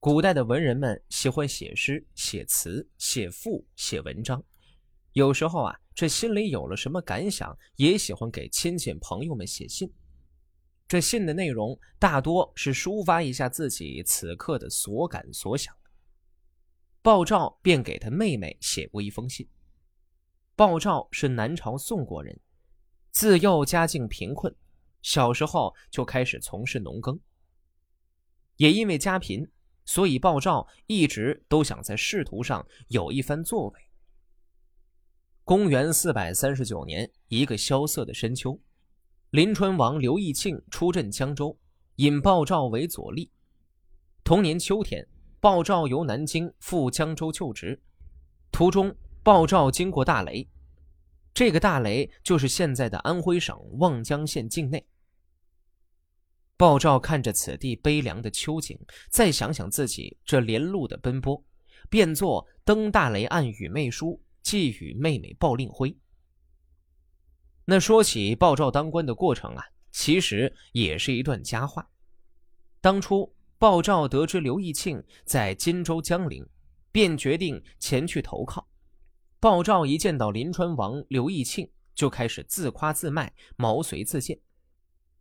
古代的文人们喜欢写诗、写词、写赋、写文章，有时候啊，这心里有了什么感想，也喜欢给亲戚朋友们写信。这信的内容大多是抒发一下自己此刻的所感所想。鲍照便给他妹妹写过一封信。鲍照是南朝宋国人，自幼家境贫困，小时候就开始从事农耕。也因为家贫，所以鲍照一直都想在仕途上有一番作为。公元四百三十九年，一个萧瑟的深秋，临川王刘义庆出镇江州，引鲍照为左吏。同年秋天，鲍照由南京赴江州就职，途中。鲍照经过大雷，这个大雷就是现在的安徽省望江县境内。鲍照看着此地悲凉的秋景，再想想自己这连路的奔波，便作《登大雷暗语妹书》，寄与妹妹鲍令辉。那说起鲍照当官的过程啊，其实也是一段佳话。当初鲍照得知刘义庆在荆州江陵，便决定前去投靠。鲍照一见到临川王刘义庆，就开始自夸自卖，毛遂自荐。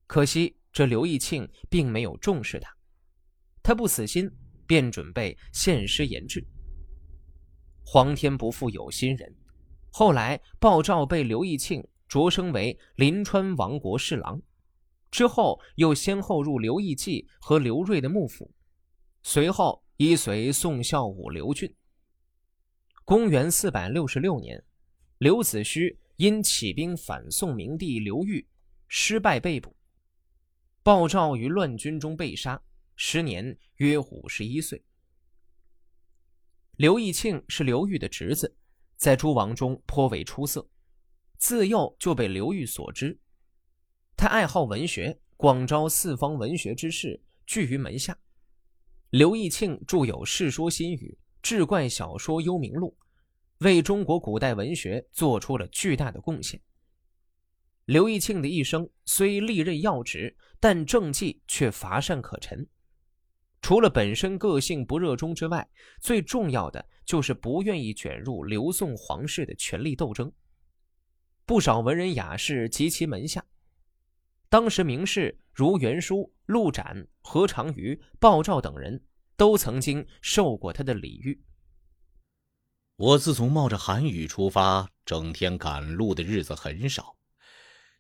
可惜这刘义庆并没有重视他，他不死心，便准备献诗言志。皇天不负有心人，后来鲍照被刘义庆擢升为临川王国侍郎，之后又先后入刘义季和刘瑞的幕府，随后依随宋孝武刘俊。公元四百六十六年，刘子虚因起兵反宋明帝刘裕，失败被捕。鲍照于乱军中被杀，时年约五十一岁。刘义庆是刘裕的侄子，在诸王中颇为出色，自幼就被刘裕所知。他爱好文学，广招四方文学之士聚于门下。刘义庆著有《世说新语》。志怪小说《幽冥录》，为中国古代文学做出了巨大的贡献。刘义庆的一生虽历任要职，但政绩却乏善可陈。除了本身个性不热衷之外，最重要的就是不愿意卷入刘宋皇室的权力斗争。不少文人雅士及其门下，当时名士如袁舒、陆展、何长瑜、鲍照等人。都曾经受过他的礼遇。我自从冒着寒雨出发，整天赶路的日子很少，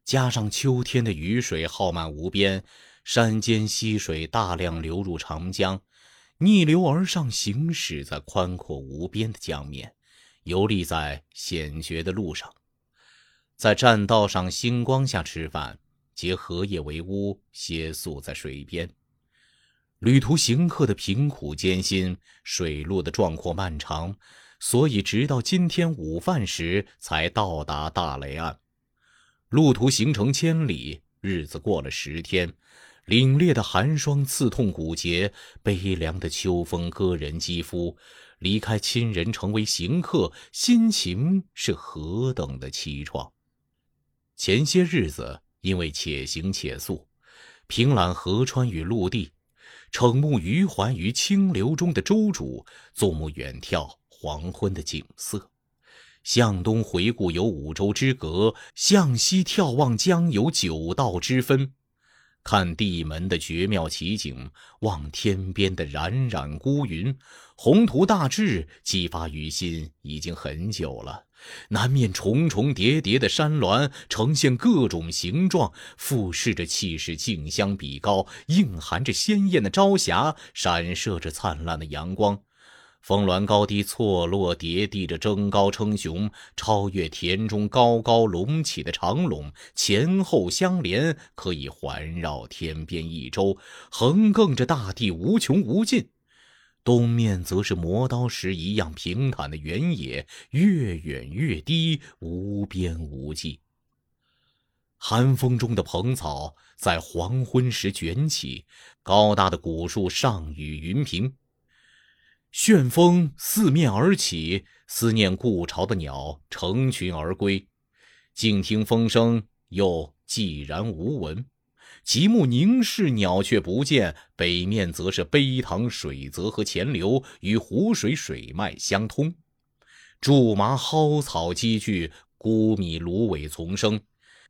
加上秋天的雨水浩漫无边，山间溪水大量流入长江，逆流而上，行驶在宽阔无边的江面，游历在险绝的路上，在栈道上星光下吃饭，结荷叶为屋，歇宿在水边。旅途行客的贫苦艰辛，水路的壮阔漫长，所以直到今天午饭时才到达大雷岸。路途行程千里，日子过了十天，凛冽的寒霜刺痛骨节，悲凉的秋风割人肌肤。离开亲人，成为行客，心情是何等的凄怆。前些日子因为且行且宿，平览河川与陆地。瞠目余环于清流中的舟主，坐目远眺黄昏的景色；向东回顾有五洲之隔，向西眺望江有九道之分。看地门的绝妙奇景，望天边的冉冉孤云，宏图大志激发于心已经很久了。南面重重叠叠的山峦呈现各种形状，俯视着气势竞相比高，映含着鲜艳的朝霞，闪射着灿烂的阳光。峰峦高低错落叠地着，争高称雄，超越田中高高隆起的长垄，前后相连，可以环绕天边一周，横亘着大地无穷无尽。东面则是磨刀石一样平坦的原野，越远越低，无边无际。寒风中的蓬草在黄昏时卷起，高大的古树上与云平。旋风四面而起，思念故巢的鸟成群而归。静听风声，又寂然无闻。极目凝视，鸟却不见。北面则是陂塘水泽和潜流与湖水水脉相通，苎麻蒿草积聚，谷米芦苇丛生。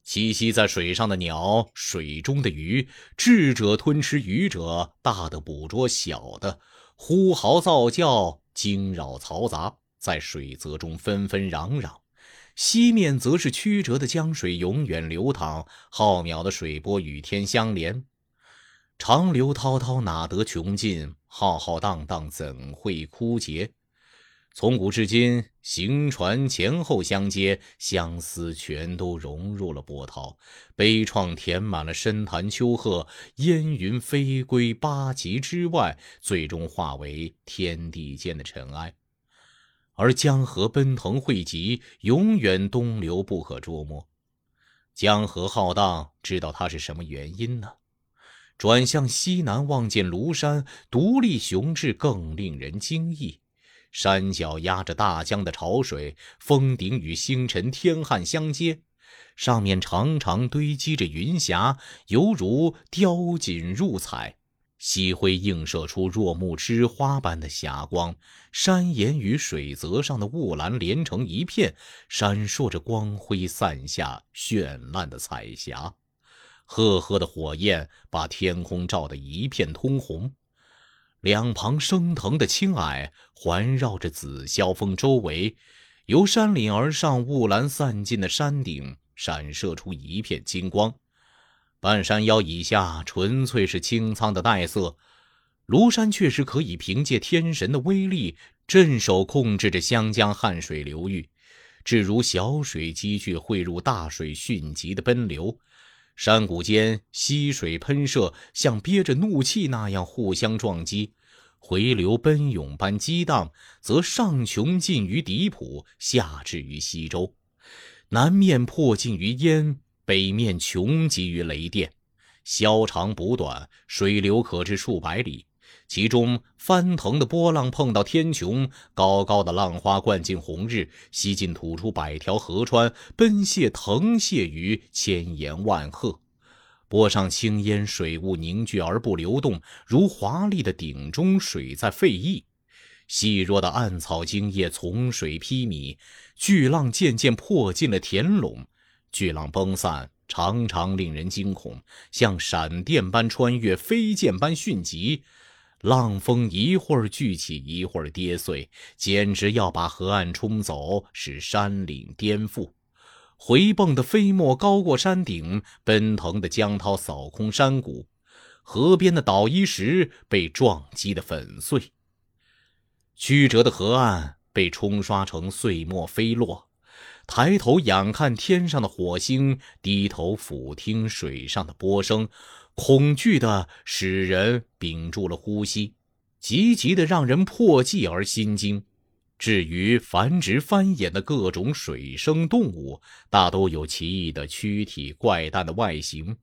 栖息在水上的鸟，水中的鱼，智者吞吃鱼者，大的捕捉小的，呼嚎噪叫，惊扰嘈杂，在水泽中纷纷攘攘。西面则是曲折的江水，永远流淌，浩渺的水波与天相连。长流滔滔，哪得穷尽？浩浩荡荡，怎会枯竭？从古至今，行船前后相接，相思全都融入了波涛，悲怆填满了深潭丘壑，烟云飞归八极之外，最终化为天地间的尘埃。而江河奔腾汇集，永远东流不可捉摸。江河浩荡，知道它是什么原因呢？转向西南，望见庐山，独立雄峙，更令人惊异。山脚压着大江的潮水，峰顶与星辰天汉相接，上面常常堆积着云霞，犹如雕锦入彩，夕辉映射出若木之花般的霞光。山岩与水泽上的雾岚连成一片，闪烁着光辉，散下绚烂的彩霞。赫赫的火焰把天空照得一片通红。两旁升腾的青霭环绕着紫霄峰周围，由山岭而上、雾岚散尽的山顶闪射出一片金光。半山腰以下纯粹是青苍的黛色，庐山确实可以凭借天神的威力镇守控制着湘江汉水流域，至如小水积聚汇入大水迅疾的奔流，山谷间溪水喷射，像憋着怒气那样互相撞击。回流奔涌般激荡，则上穷尽于底浦，下至于西周，南面迫近于烟，北面穷极于雷电，消长补短，水流可至数百里。其中翻腾的波浪碰到天穹，高高的浪花灌进红日，西进吐出百条河川，奔泻腾泻于千岩万壑。波上青烟水雾凝聚而不流动，如华丽的鼎中水在沸溢；细弱的暗草茎叶从水披靡，巨浪渐渐破进了田垄。巨浪崩散，常常令人惊恐，像闪电般穿越，飞剑般迅疾。浪峰一会儿聚起，一会儿跌碎，简直要把河岸冲走，使山岭颠覆。回蹦的飞沫高过山顶，奔腾的江涛扫空山谷，河边的捣衣石被撞击得粉碎，曲折的河岸被冲刷成碎末飞落。抬头仰看天上的火星，低头俯听水上的波声，恐惧的使人屏住了呼吸，急急的让人破悸而心惊。至于繁殖繁衍的各种水生动物，大都有奇异的躯体、怪诞的外形，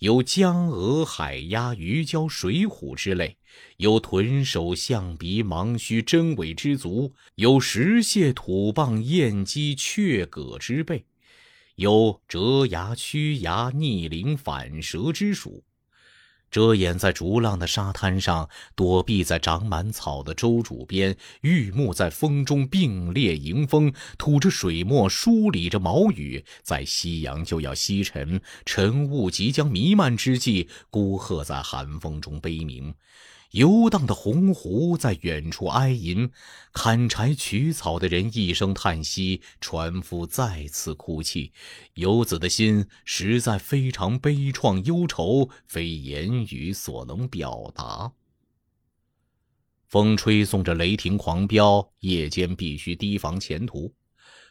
有江鹅、海鸭、鱼鲛、水虎之类；有豚首象鼻、盲须真尾之足；有石蟹、土蚌、燕鸡、雀蛤之辈；有折牙、曲牙、逆鳞、反舌之属。遮掩在逐浪的沙滩上，躲避在长满草的洲主边，玉木在风中并列迎风，吐着水墨，梳理着毛羽，在夕阳就要西沉、晨雾即将弥漫之际，孤鹤在寒风中悲鸣。游荡的鸿鹄在远处哀吟，砍柴取草的人一声叹息，船夫再次哭泣。游子的心实在非常悲怆忧愁，非言语所能表达。风吹送着雷霆狂飙，夜间必须提防前途。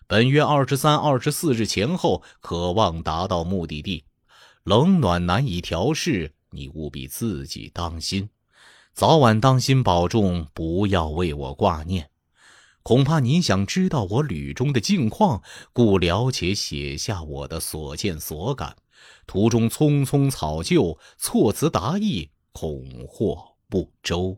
本月二十三、二十四日前后，渴望达到目的地。冷暖难以调试，你务必自己当心。早晚当心保重，不要为我挂念。恐怕你想知道我旅中的境况，故了且写下我的所见所感。途中匆匆草就，措辞达意，恐或不周。